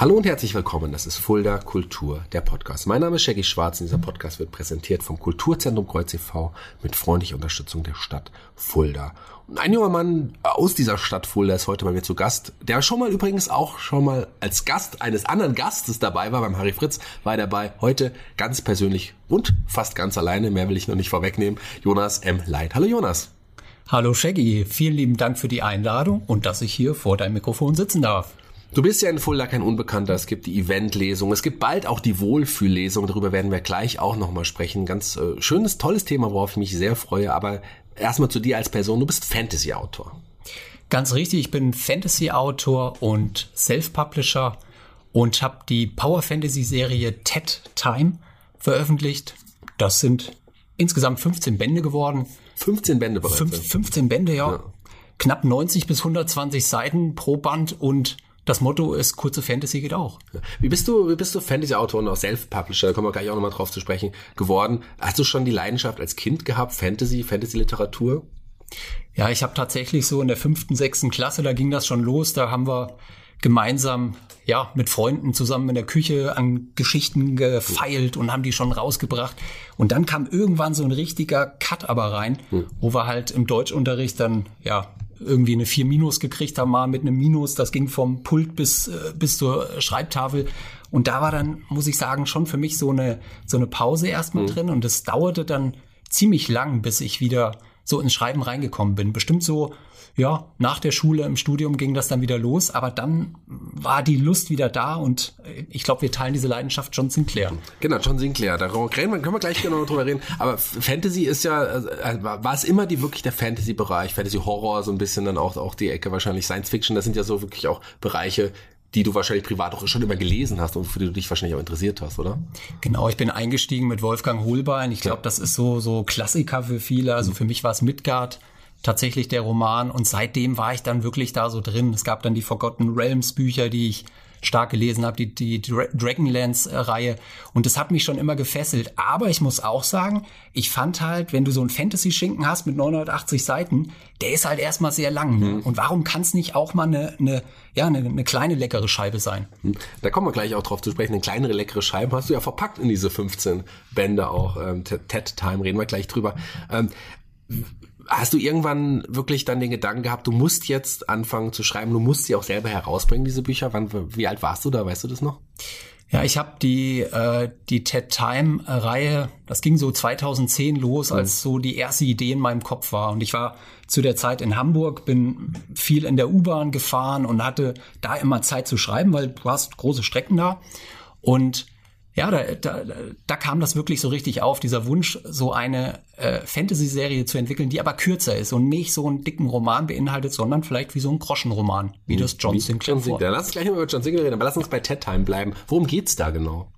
Hallo und herzlich willkommen. Das ist Fulda Kultur, der Podcast. Mein Name ist Shaggy Schwarz und dieser Podcast wird präsentiert vom Kulturzentrum Kreuz e.V. mit freundlicher Unterstützung der Stadt Fulda. Und ein junger Mann aus dieser Stadt Fulda ist heute bei mir zu Gast, der schon mal übrigens auch schon mal als Gast eines anderen Gastes dabei war. Beim Harry Fritz war er dabei. Heute ganz persönlich und fast ganz alleine. Mehr will ich noch nicht vorwegnehmen. Jonas M. Leit. Hallo Jonas. Hallo Shaggy. Vielen lieben Dank für die Einladung und dass ich hier vor deinem Mikrofon sitzen darf. Du bist ja in Fulda kein Unbekannter. Es gibt die Eventlesung. Es gibt bald auch die Wohlfühllesung. Darüber werden wir gleich auch nochmal sprechen. Ganz äh, schönes, tolles Thema, worauf ich mich sehr freue. Aber erstmal zu dir als Person. Du bist Fantasy-Autor. Ganz richtig. Ich bin Fantasy-Autor und Self-Publisher und habe die Power Fantasy-Serie Ted Time veröffentlicht. Das sind insgesamt 15 Bände geworden. 15 Bände bereits. Fünf, 15 Bände, ja. ja. Knapp 90 bis 120 Seiten pro Band und das Motto ist, kurze Fantasy geht auch. Wie bist du, wie bist du Fantasy-Autor und auch Self-Publisher, da kommen wir gleich auch nochmal drauf zu sprechen, geworden? Hast du schon die Leidenschaft als Kind gehabt, Fantasy, Fantasy-Literatur? Ja, ich habe tatsächlich so in der fünften, sechsten Klasse, da ging das schon los, da haben wir gemeinsam ja mit Freunden zusammen in der Küche an Geschichten gefeilt und haben die schon rausgebracht und dann kam irgendwann so ein richtiger Cut aber rein, hm. wo wir halt im Deutschunterricht dann ja irgendwie eine 4 Minus gekriegt haben, mal mit einem Minus. Das ging vom Pult bis, äh, bis zur Schreibtafel. Und da war dann, muss ich sagen, schon für mich so eine, so eine Pause erstmal mhm. drin. Und es dauerte dann ziemlich lang, bis ich wieder so ins Schreiben reingekommen bin. Bestimmt so, ja, nach der Schule im Studium ging das dann wieder los, aber dann war die Lust wieder da und ich glaube, wir teilen diese Leidenschaft John Sinclair. Genau, John Sinclair. Darüber können wir gleich genau drüber reden. Aber Fantasy ist ja, äh, war es immer die wirklich der Fantasy-Bereich, Fantasy-Horror, so ein bisschen dann auch, auch die Ecke wahrscheinlich Science Fiction. Das sind ja so wirklich auch Bereiche, die du wahrscheinlich privat auch schon immer gelesen hast und für die du dich wahrscheinlich auch interessiert hast, oder? Genau, ich bin eingestiegen mit Wolfgang Holbein. Ich glaube, ja. das ist so so Klassiker für viele. Also für mich war es Midgard tatsächlich der Roman und seitdem war ich dann wirklich da so drin. Es gab dann die Forgotten Realms Bücher, die ich stark gelesen habe, die, die Dragonlance-Reihe. Und das hat mich schon immer gefesselt. Aber ich muss auch sagen, ich fand halt, wenn du so einen Fantasy-Schinken hast mit 980 Seiten, der ist halt erstmal sehr lang. Ne? Mhm. Und warum kann es nicht auch mal eine, eine, ja, eine, eine kleine leckere Scheibe sein? Mhm. Da kommen wir gleich auch drauf zu sprechen. Eine kleinere leckere Scheibe hast du ja verpackt in diese 15 Bände auch. Ähm, TED Time reden wir gleich drüber. Ähm, Hast du irgendwann wirklich dann den Gedanken gehabt, du musst jetzt anfangen zu schreiben, du musst sie auch selber herausbringen, diese Bücher? Wann, wie alt warst du da, weißt du das noch? Ja, ich habe die äh, die TED Time Reihe, das ging so 2010 los, als mhm. so die erste Idee in meinem Kopf war und ich war zu der Zeit in Hamburg, bin viel in der U-Bahn gefahren und hatte da immer Zeit zu schreiben, weil du hast große Strecken da und ja, da, da, da kam das wirklich so richtig auf, dieser Wunsch, so eine äh, Fantasy-Serie zu entwickeln, die aber kürzer ist und nicht so einen dicken Roman beinhaltet, sondern vielleicht wie so ein Groschenroman, wie das John Sinclair John Sinclair. Lass uns gleich mal über John Sinclair reden, aber lass uns bei Ted Time bleiben. Worum geht's da genau?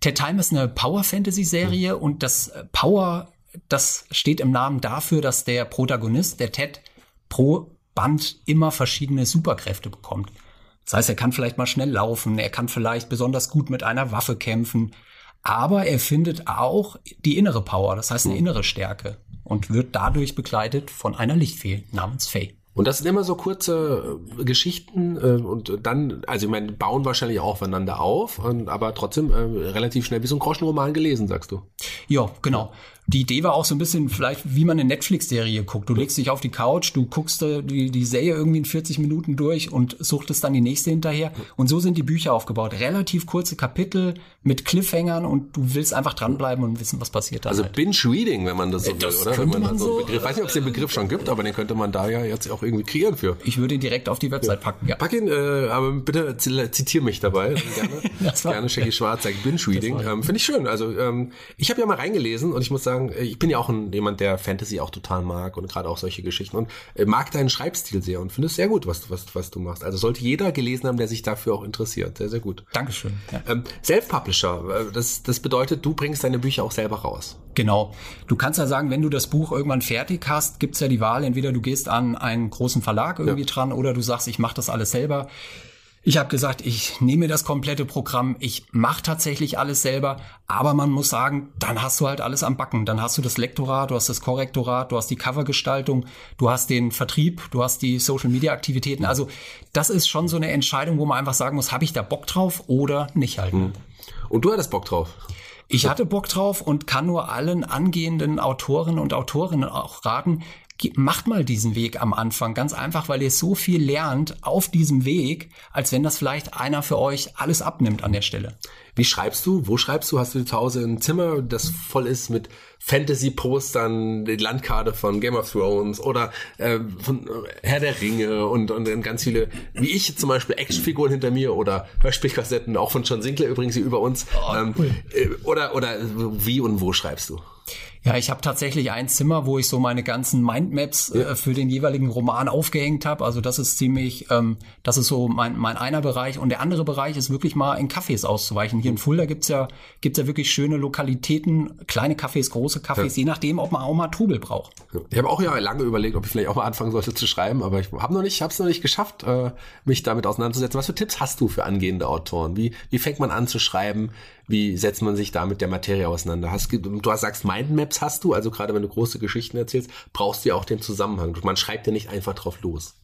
Ted Time ist eine Power-Fantasy-Serie mhm. und das Power, das steht im Namen dafür, dass der Protagonist, der Ted, pro Band immer verschiedene Superkräfte bekommt. Das heißt, er kann vielleicht mal schnell laufen, er kann vielleicht besonders gut mit einer Waffe kämpfen, aber er findet auch die innere Power, das heißt eine hm. innere Stärke und wird dadurch begleitet von einer Lichtfee namens Faye. Und das sind immer so kurze äh, Geschichten äh, und dann, also ich meine, bauen wahrscheinlich auch aufeinander auf, und, aber trotzdem äh, relativ schnell wie so ein Groschenroman gelesen, sagst du. Ja, genau die Idee war auch so ein bisschen vielleicht, wie man eine Netflix-Serie guckt. Du legst dich auf die Couch, du guckst äh, die, die Serie irgendwie in 40 Minuten durch und suchtest dann die nächste hinterher. Und so sind die Bücher aufgebaut. Relativ kurze Kapitel mit Cliffhangern und du willst einfach dranbleiben und wissen, was passiert da. Also halt. Binge-Reading, wenn man das so das will, oder? Wenn man, man so, Begriff, weiß nicht, ob es den Begriff schon gibt, aber den könnte man da ja jetzt auch irgendwie kreieren für. Ich würde ihn direkt auf die Website packen, ja. Pack ihn, äh, aber bitte zitiere mich dabei. Gerne, gerne Shaggy Schwarz sagt Binge-Reading. Ähm, Finde ich schön. Also ähm, ich habe ja mal reingelesen und ich muss sagen, ich bin ja auch ein jemand, der Fantasy auch total mag und gerade auch solche Geschichten und äh, mag deinen Schreibstil sehr und finde es sehr gut, was, was, was du machst. Also sollte jeder gelesen haben, der sich dafür auch interessiert. Sehr, sehr gut. Dankeschön. Ja. Ähm, Self-Publisher, äh, das, das bedeutet, du bringst deine Bücher auch selber raus. Genau. Du kannst ja sagen, wenn du das Buch irgendwann fertig hast, gibt's ja die Wahl, entweder du gehst an einen großen Verlag irgendwie ja. dran oder du sagst, ich mache das alles selber. Ich habe gesagt, ich nehme das komplette Programm, ich mache tatsächlich alles selber, aber man muss sagen, dann hast du halt alles am Backen. Dann hast du das Lektorat, du hast das Korrektorat, du hast die Covergestaltung, du hast den Vertrieb, du hast die Social-Media-Aktivitäten. Also das ist schon so eine Entscheidung, wo man einfach sagen muss, habe ich da Bock drauf oder nicht halt. Hm. Und du hattest Bock drauf? Ich hatte Bock drauf und kann nur allen angehenden Autoren und Autorinnen auch raten, macht mal diesen Weg am Anfang. Ganz einfach, weil ihr so viel lernt auf diesem Weg, als wenn das vielleicht einer für euch alles abnimmt an der Stelle. Wie schreibst du? Wo schreibst du? Hast du zu Hause ein Zimmer, das voll ist mit Fantasy-Postern, die Landkarte von Game of Thrones oder äh, von Herr der Ringe und, und ganz viele, wie ich zum Beispiel, Actionfiguren hinter mir oder Hörspielkassetten, auch von John Sinclair übrigens hier über uns. Oh, ähm, cool. äh, oder, oder wie und wo schreibst du? Ja, ich habe tatsächlich ein Zimmer, wo ich so meine ganzen Mindmaps äh, für den jeweiligen Roman aufgehängt habe. Also das ist ziemlich, ähm, das ist so mein, mein einer Bereich. Und der andere Bereich ist wirklich mal in Cafés auszuweichen. Hier in Fulda gibt's ja, gibt's ja wirklich schöne Lokalitäten, kleine Cafés, große Cafés, ja. je nachdem, ob man auch mal Trubel braucht. Ich habe auch ja lange überlegt, ob ich vielleicht auch mal anfangen sollte zu schreiben, aber ich habe noch nicht, habe es noch nicht geschafft, äh, mich damit auseinanderzusetzen. Was für Tipps hast du für angehende Autoren? Wie, wie fängt man an zu schreiben? Wie setzt man sich da mit der Materie auseinander? Hast, du hast, sagst, Mindmaps hast du, also gerade wenn du große Geschichten erzählst, brauchst du ja auch den Zusammenhang. Man schreibt ja nicht einfach drauf los.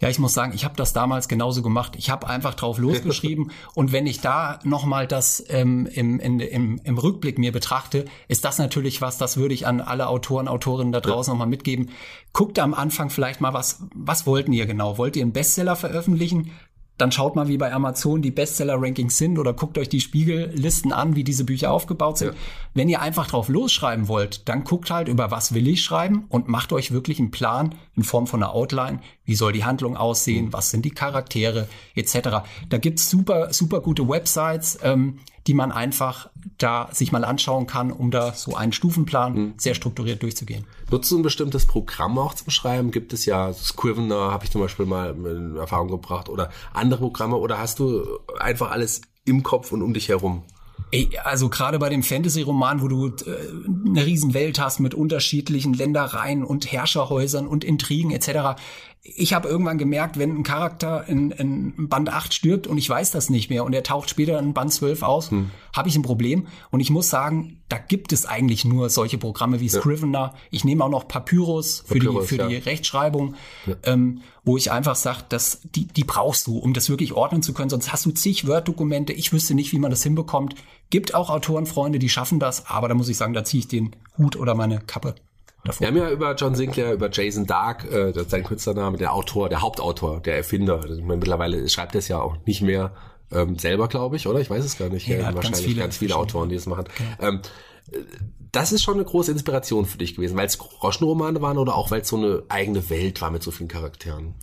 Ja, ich muss sagen, ich habe das damals genauso gemacht. Ich habe einfach drauf losgeschrieben und wenn ich da nochmal das ähm, im, in, im, im Rückblick mir betrachte, ist das natürlich was, das würde ich an alle Autoren, Autorinnen da draußen ja. nochmal mitgeben. Guckt am Anfang vielleicht mal, was, was wollten ihr genau? Wollt ihr einen Bestseller veröffentlichen? Dann schaut mal, wie bei Amazon die Bestseller-Rankings sind oder guckt euch die Spiegellisten an, wie diese Bücher aufgebaut sind. Ja. Wenn ihr einfach drauf losschreiben wollt, dann guckt halt über was will ich schreiben und macht euch wirklich einen Plan in Form von einer Outline. Wie soll die Handlung aussehen? Mhm. Was sind die Charaktere etc. Da gibt's super, super gute Websites. Ähm, die man einfach da sich mal anschauen kann, um da so einen Stufenplan mhm. sehr strukturiert durchzugehen. Nutzt du ein bestimmtes Programm auch zum Schreiben? Gibt es ja Scrivener, habe ich zum Beispiel mal in Erfahrung gebracht, oder andere Programme, oder hast du einfach alles im Kopf und um dich herum? Also gerade bei dem Fantasy-Roman, wo du äh, eine Riesenwelt hast mit unterschiedlichen Ländereien und Herrscherhäusern und Intrigen etc., ich habe irgendwann gemerkt, wenn ein Charakter in, in Band 8 stirbt und ich weiß das nicht mehr und er taucht später in Band 12 aus, hm. habe ich ein Problem. Und ich muss sagen, da gibt es eigentlich nur solche Programme wie Scrivener. Ja. Ich nehme auch noch Papyrus für Papyrus, die, für ja. die Rechtschreibung, ja. ähm, wo ich einfach sage, dass die, die brauchst du, um das wirklich ordnen zu können. Sonst hast du zig Word-Dokumente. Ich wüsste nicht, wie man das hinbekommt. Gibt auch Autorenfreunde, die schaffen das, aber da muss ich sagen, da ziehe ich den Hut oder meine Kappe davor. Wir haben ja über John Sinclair, über Jason Dark, äh, das ist sein Künstlername, der Autor, der Hauptautor, der Erfinder. Also, meine, mittlerweile schreibt er es ja auch nicht mehr ähm, selber, glaube ich, oder? Ich weiß es gar nicht. Ja, wahrscheinlich ganz viele, ganz viele Autoren, die es machen. Okay. Ähm, das ist schon eine große Inspiration für dich gewesen, weil es Groschenromane waren oder auch weil es so eine eigene Welt war mit so vielen Charakteren?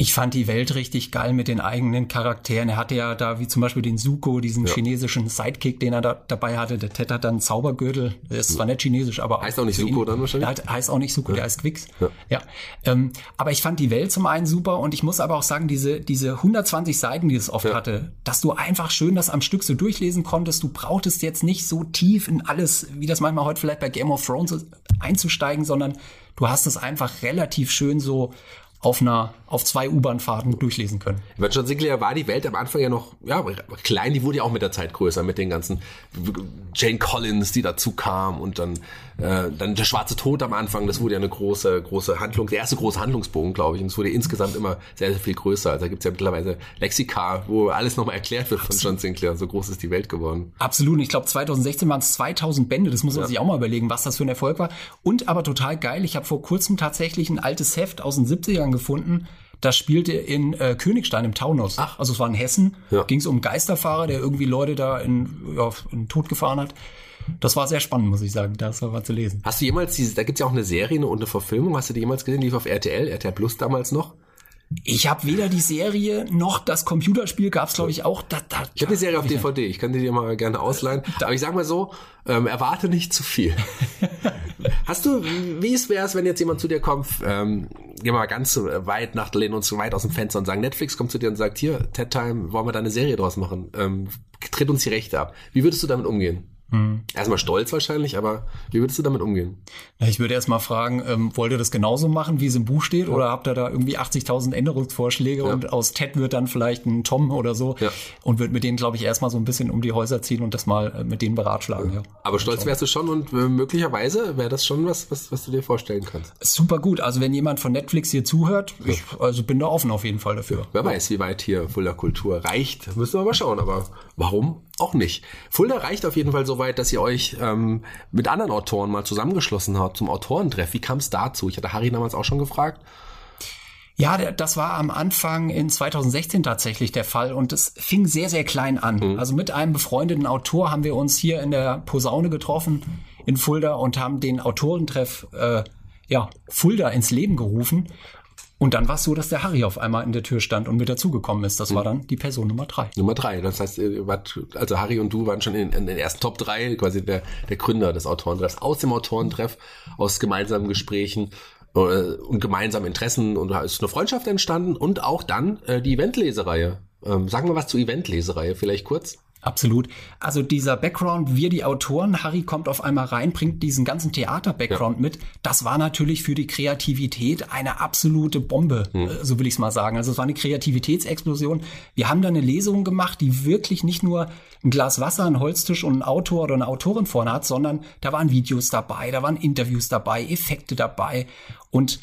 Ich fand die Welt richtig geil mit den eigenen Charakteren. Er hatte ja da wie zum Beispiel den Suko, diesen ja. chinesischen Sidekick, den er da dabei hatte. Der Ted hat dann einen Zaubergürtel. Der ist zwar nicht chinesisch, aber heißt auch nicht Suko ihn, dann wahrscheinlich. Der heißt auch nicht Suko, ja. der heißt Quix. Ja. ja. Ähm, aber ich fand die Welt zum einen super und ich muss aber auch sagen, diese diese 120 Seiten, die es oft ja. hatte, dass du einfach schön das am Stück so durchlesen konntest. Du brauchtest jetzt nicht so tief in alles, wie das manchmal heute vielleicht bei Game of Thrones einzusteigen, sondern du hast es einfach relativ schön so auf einer auf zwei U-Bahn-Fahrten durchlesen können. Bei John Sinclair war die Welt am Anfang ja noch ja, klein, die wurde ja auch mit der Zeit größer, mit den ganzen Jane Collins, die dazu kam und dann, äh, dann der Schwarze Tod am Anfang, das wurde ja eine große, große Handlung, der erste große Handlungsbogen, glaube ich, und es wurde insgesamt immer sehr, sehr viel größer. Also da gibt's ja mittlerweile Lexika, wo alles nochmal erklärt wird von John Sinclair, so groß ist die Welt geworden. Absolut, und ich glaube 2016 waren es 2000 Bände, das muss man ja. sich auch mal überlegen, was das für ein Erfolg war. Und aber total geil, ich habe vor kurzem tatsächlich ein altes Heft aus den 70ern gefunden, das spielte in äh, Königstein im Taunus. Ach. Also es war in Hessen. Ja. Ging es um Geisterfahrer, der irgendwie Leute da in, ja, in Tod gefahren hat. Das war sehr spannend, muss ich sagen. Das war zu lesen. Hast du jemals diese, da gibt's ja auch eine Serie und eine Verfilmung, hast du die jemals gesehen? Die lief auf RTL, RTL Plus damals noch? Ich habe weder die Serie noch das Computerspiel gab's glaube ich auch. Da, da, ich habe die Serie auf DVD. Ich kann die dir mal gerne ausleihen. Aber ich sag mal so, ähm, erwarte nicht zu viel. Hast du, wie es wär's, wenn jetzt jemand zu dir kommt, ähm, geh mal ganz weit nach lehnen so weit aus dem Fenster und sagen, Netflix kommt zu dir und sagt, hier, TED Time, wollen wir da eine Serie draus machen? Ähm, tritt uns die Rechte ab. Wie würdest du damit umgehen? Hm. Erstmal stolz wahrscheinlich, aber wie würdest du damit umgehen? Ja, ich würde erstmal fragen, ähm, wollt ihr das genauso machen, wie es im Buch steht? Ja. Oder habt ihr da irgendwie 80.000 Änderungsvorschläge ja. und aus Ted wird dann vielleicht ein Tom oder so ja. und wird mit denen, glaube ich, erstmal so ein bisschen um die Häuser ziehen und das mal äh, mit denen beratschlagen. Aber stolz wärst du schon und äh, möglicherweise wäre das schon was, was, was du dir vorstellen kannst. Super gut. Also wenn jemand von Netflix hier zuhört, ich also bin da offen auf jeden Fall dafür. Wer weiß, wie weit hier Fuller Kultur reicht. Müssen wir mal schauen, aber warum auch nicht? Fulda reicht auf jeden Fall so weit, dass ihr euch ähm, mit anderen Autoren mal zusammengeschlossen habt zum Autorentreff. Wie kam es dazu? Ich hatte Harry damals auch schon gefragt. Ja, das war am Anfang in 2016 tatsächlich der Fall und es fing sehr, sehr klein an. Mhm. Also mit einem befreundeten Autor haben wir uns hier in der Posaune getroffen in Fulda und haben den Autorentreff äh, ja, Fulda ins Leben gerufen. Und dann war es so, dass der Harry auf einmal in der Tür stand und mit dazugekommen ist. Das mhm. war dann die Person Nummer drei. Nummer drei. Das heißt, also Harry und du waren schon in, in den ersten Top drei, quasi der, der Gründer des Autorentreffs. Aus dem Autorentreff, aus gemeinsamen Gesprächen äh, und gemeinsamen Interessen und da ist eine Freundschaft entstanden und auch dann äh, die Eventlesereihe. Ähm, sagen wir was zur Eventlesereihe vielleicht kurz. Absolut. Also dieser Background, wir die Autoren, Harry kommt auf einmal rein, bringt diesen ganzen Theater-Background ja. mit. Das war natürlich für die Kreativität eine absolute Bombe, hm. Äh, so will ich es mal sagen. Also es war eine Kreativitätsexplosion. Wir haben da eine Lesung gemacht, die wirklich nicht nur ein Glas Wasser, ein Holztisch und ein Autor oder eine Autorin vorne hat, sondern da waren Videos dabei, da waren Interviews dabei, Effekte dabei und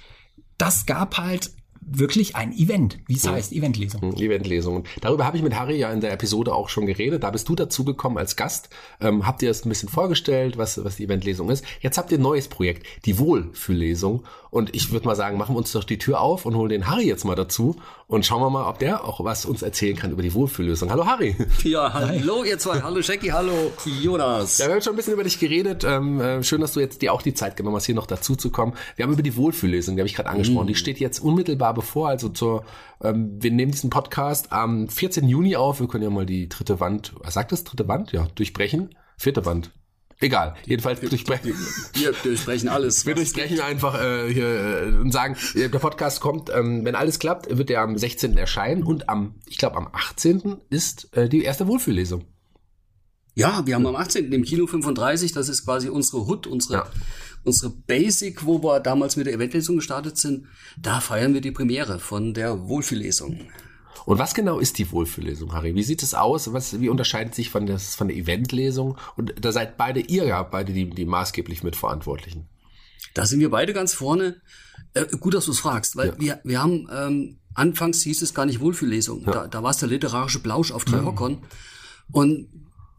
das gab halt wirklich ein Event, wie es mhm. heißt, Eventlesung. Mhm, Eventlesung. Darüber habe ich mit Harry ja in der Episode auch schon geredet. Da bist du dazu gekommen als Gast. Ähm, habt ihr das ein bisschen vorgestellt, was, was die Eventlesung ist. Jetzt habt ihr ein neues Projekt, die Wohlfühllesung. Und ich würde mal sagen, machen wir uns doch die Tür auf und holen den Harry jetzt mal dazu und schauen wir mal, ob der auch was uns erzählen kann über die Wohlfühllösung. Hallo Harry. Ja, hallo ihr zwei. Hallo Jackie, hallo Jonas. Ja, wir haben schon ein bisschen über dich geredet. Ähm, äh, schön, dass du jetzt dir auch die Zeit genommen hast, hier noch dazu zu kommen. Wir haben über die Wohlfühllösung, die habe ich gerade angesprochen. Mm. Die steht jetzt unmittelbar bevor, also zur, ähm, wir nehmen diesen Podcast am 14. Juni auf. Wir können ja mal die dritte Wand, was sagt das, dritte Wand? Ja, durchbrechen. Vierte Wand. Egal, jedenfalls wir, durchbrechen. Wir durchbrechen alles. Wir durchbrechen einfach äh, hier äh, und sagen, der Podcast kommt, ähm, wenn alles klappt, wird er am 16. erscheinen und am, ich glaube am 18. ist äh, die erste Wohlfühllesung. Ja, wir haben am 18. im Kino 35, das ist quasi unsere Hut, unsere, ja. unsere Basic, wo wir damals mit der Eventlesung gestartet sind. Da feiern wir die Premiere von der Wohlfühllesung. Und was genau ist die Wohlfühllesung, Harry? Wie sieht es aus? Was, wie unterscheidet sich von, des, von der Eventlesung? Und da seid beide ihr ja beide die, die maßgeblich Mitverantwortlichen. Da sind wir beide ganz vorne. Äh, gut, dass du es fragst, weil ja. wir, wir haben, ähm, anfangs hieß es gar nicht Wohlfühllesung. Ja. Da, da war es der literarische Blausch auf drei mhm. Hockern. Und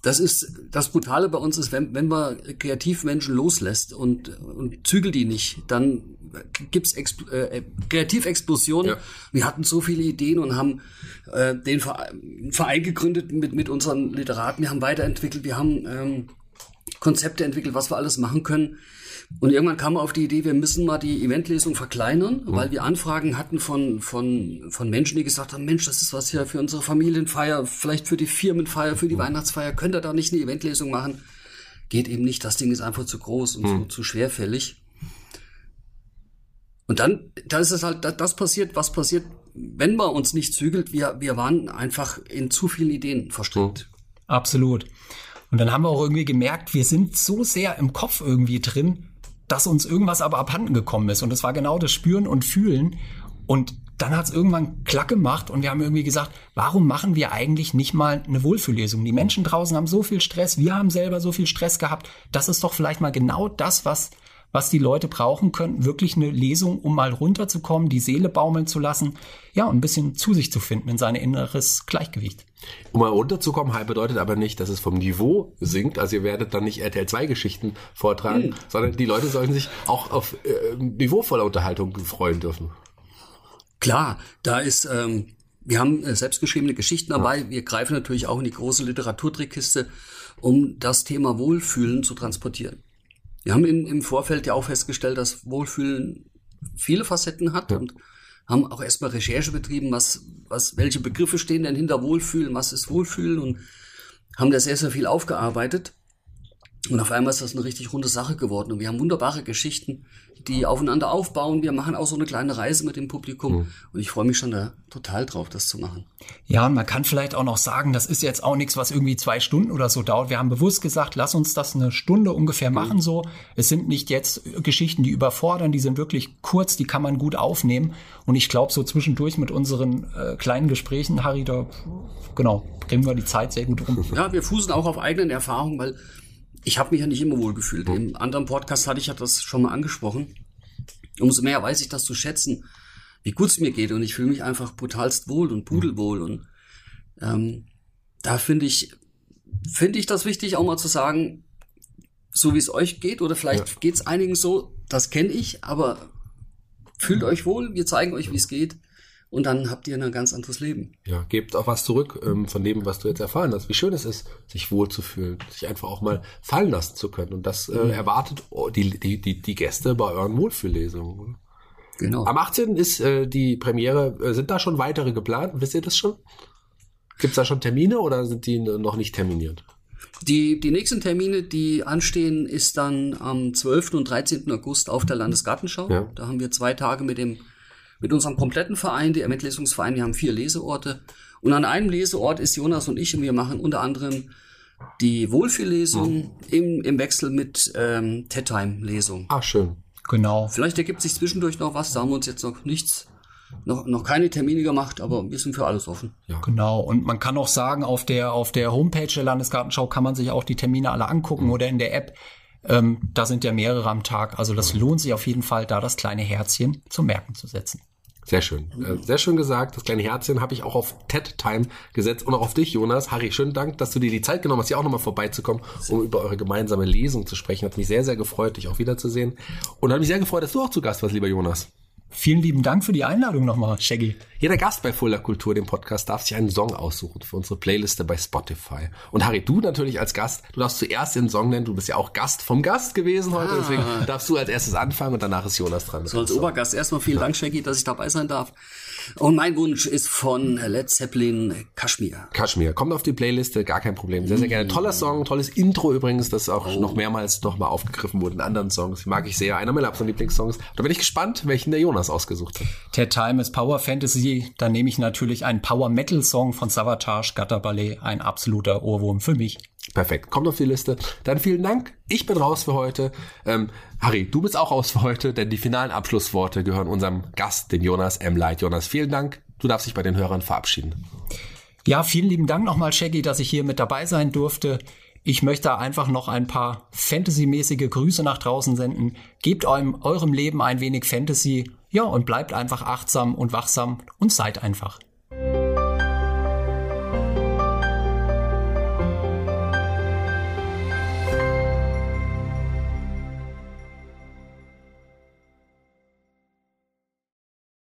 das ist das Brutale bei uns ist, wenn, wenn man Kreativmenschen loslässt und, und zügelt die nicht, dann gibt's Expl äh, Kreativexplosionen. Ja. Wir hatten so viele Ideen und haben äh, den Verein, Verein gegründet mit, mit unseren Literaten. Wir haben weiterentwickelt, wir haben ähm, Konzepte entwickelt, was wir alles machen können. Und irgendwann kam man auf die Idee, wir müssen mal die Eventlesung verkleinern, mhm. weil wir Anfragen hatten von, von, von Menschen, die gesagt haben, Mensch, das ist was hier für unsere Familienfeier, vielleicht für die Firmenfeier, für die mhm. Weihnachtsfeier, könnt ihr da nicht eine Eventlesung machen? Geht eben nicht, das Ding ist einfach zu groß und mhm. zu, zu schwerfällig. Und dann, da ist es halt, das passiert, was passiert, wenn man uns nicht zügelt. Wir, wir waren einfach in zu vielen Ideen verstrickt. Absolut. Und dann haben wir auch irgendwie gemerkt, wir sind so sehr im Kopf irgendwie drin, dass uns irgendwas aber abhanden gekommen ist. Und das war genau das Spüren und Fühlen. Und dann hat es irgendwann klack gemacht und wir haben irgendwie gesagt, warum machen wir eigentlich nicht mal eine Wohlfühllesung? Die Menschen draußen haben so viel Stress, wir haben selber so viel Stress gehabt. Das ist doch vielleicht mal genau das, was was die Leute brauchen könnten, wirklich eine Lesung, um mal runterzukommen, die Seele baumeln zu lassen, ja, und ein bisschen zu sich zu finden in sein inneres Gleichgewicht. Um mal runterzukommen, bedeutet aber nicht, dass es vom Niveau sinkt. Also ihr werdet dann nicht RTL 2 Geschichten vortragen, mhm. sondern die Leute sollen sich auch auf äh, niveauvolle Unterhaltung freuen dürfen. Klar, da ist, ähm, wir haben äh, selbstgeschriebene Geschichten dabei. Ja. Wir greifen natürlich auch in die große Literaturtrickkiste, um das Thema Wohlfühlen zu transportieren. Wir haben in, im Vorfeld ja auch festgestellt, dass Wohlfühlen viele Facetten hat ja. und haben auch erstmal Recherche betrieben, was, was, welche Begriffe stehen denn hinter Wohlfühlen, was ist Wohlfühlen und haben da sehr, sehr viel aufgearbeitet. Und auf einmal ist das eine richtig runde Sache geworden. Und wir haben wunderbare Geschichten, die aufeinander aufbauen. Wir machen auch so eine kleine Reise mit dem Publikum. Mhm. Und ich freue mich schon da total drauf, das zu machen. Ja, und man kann vielleicht auch noch sagen, das ist jetzt auch nichts, was irgendwie zwei Stunden oder so dauert. Wir haben bewusst gesagt, lass uns das eine Stunde ungefähr machen mhm. so. Es sind nicht jetzt Geschichten, die überfordern, die sind wirklich kurz, die kann man gut aufnehmen. Und ich glaube, so zwischendurch mit unseren äh, kleinen Gesprächen, Harry, da, genau, bringen wir die Zeit sehr gut rum. Ja, wir fußen auch auf eigenen Erfahrungen, weil ich habe mich ja nicht immer wohl gefühlt. Im anderen Podcast hatte ich ja das schon mal angesprochen. Umso mehr weiß ich das zu schätzen, wie gut es mir geht. Und ich fühle mich einfach brutalst wohl und pudelwohl. Und ähm, da finde ich, finde ich das wichtig, auch mal zu sagen, so wie es euch geht, oder vielleicht ja. geht es einigen so, das kenne ich, aber fühlt euch wohl, wir zeigen euch, wie es geht und dann habt ihr ein ganz anderes Leben. Ja, gebt auch was zurück ähm, von dem, was du jetzt erfahren hast. Wie schön es ist, sich wohlzufühlen, sich einfach auch mal fallen lassen zu können. Und das äh, mhm. erwartet die, die, die, die Gäste bei euren Wohlfühllesungen. Genau. Am 18. ist äh, die Premiere. Äh, sind da schon weitere geplant? Wisst ihr das schon? Gibt es da schon Termine oder sind die noch nicht terminiert? Die, die nächsten Termine, die anstehen, ist dann am 12. und 13. August auf der Landesgartenschau. Ja. Da haben wir zwei Tage mit dem mit unserem kompletten Verein, der Ermittlungsverein. Wir haben vier Leseorte. Und an einem Leseort ist Jonas und ich und wir machen unter anderem die Wohlfühllesung mhm. im, im Wechsel mit ähm, TED-Time-Lesung. Ah, schön. Genau. Vielleicht ergibt sich zwischendurch noch was. Da haben wir uns jetzt noch nichts noch, noch keine Termine gemacht, aber wir sind für alles offen. Ja. Genau. Und man kann auch sagen, auf der, auf der Homepage der Landesgartenschau kann man sich auch die Termine alle angucken mhm. oder in der App. Ähm, da sind ja mehrere am Tag. Also das lohnt sich auf jeden Fall, da das kleine Herzchen zum Merken zu setzen. Sehr schön. Äh, sehr schön gesagt. Das kleine Herzchen habe ich auch auf TED Time gesetzt und auch auf dich, Jonas. Harry, schönen Dank, dass du dir die Zeit genommen hast, hier auch nochmal vorbeizukommen, um über eure gemeinsame Lesung zu sprechen. Hat mich sehr, sehr gefreut, dich auch wiederzusehen. Und hat mich sehr gefreut, dass du auch zu Gast warst, lieber Jonas. Vielen lieben Dank für die Einladung nochmal, Shaggy. Jeder Gast bei Fuller Kultur, dem Podcast, darf sich einen Song aussuchen für unsere Playliste bei Spotify. Und Harry, du natürlich als Gast, du darfst zuerst den Song nennen. Du bist ja auch Gast vom Gast gewesen heute, ah. deswegen darfst du als erstes anfangen und danach ist Jonas dran. So als Obergast erstmal vielen ja. Dank, Shaggy, dass ich dabei sein darf. Und mein Wunsch ist von Led Zeppelin Kashmir. Kashmir. Kommt auf die Playliste, gar kein Problem. Sehr, sehr gerne. Toller Song, tolles Intro übrigens, das auch oh. noch mehrmals noch mal aufgegriffen wurde in anderen Songs. Die mag ich sehr. Einer meiner absoluten Lieblingssongs. Da bin ich gespannt, welchen der Jonas ausgesucht hat. Der Time is Power Fantasy. Da nehme ich natürlich einen Power Metal Song von Savatage, Gutter Ballet. Ein absoluter Ohrwurm für mich. Perfekt, kommt auf die Liste. Dann vielen Dank. Ich bin raus für heute. Ähm, Harry, du bist auch raus für heute, denn die finalen Abschlussworte gehören unserem Gast, dem Jonas M. Light. Jonas, vielen Dank. Du darfst dich bei den Hörern verabschieden. Ja, vielen lieben Dank nochmal, Shaggy, dass ich hier mit dabei sein durfte. Ich möchte einfach noch ein paar Fantasy-mäßige Grüße nach draußen senden. Gebt eurem, eurem Leben ein wenig Fantasy. Ja, und bleibt einfach achtsam und wachsam und seid einfach.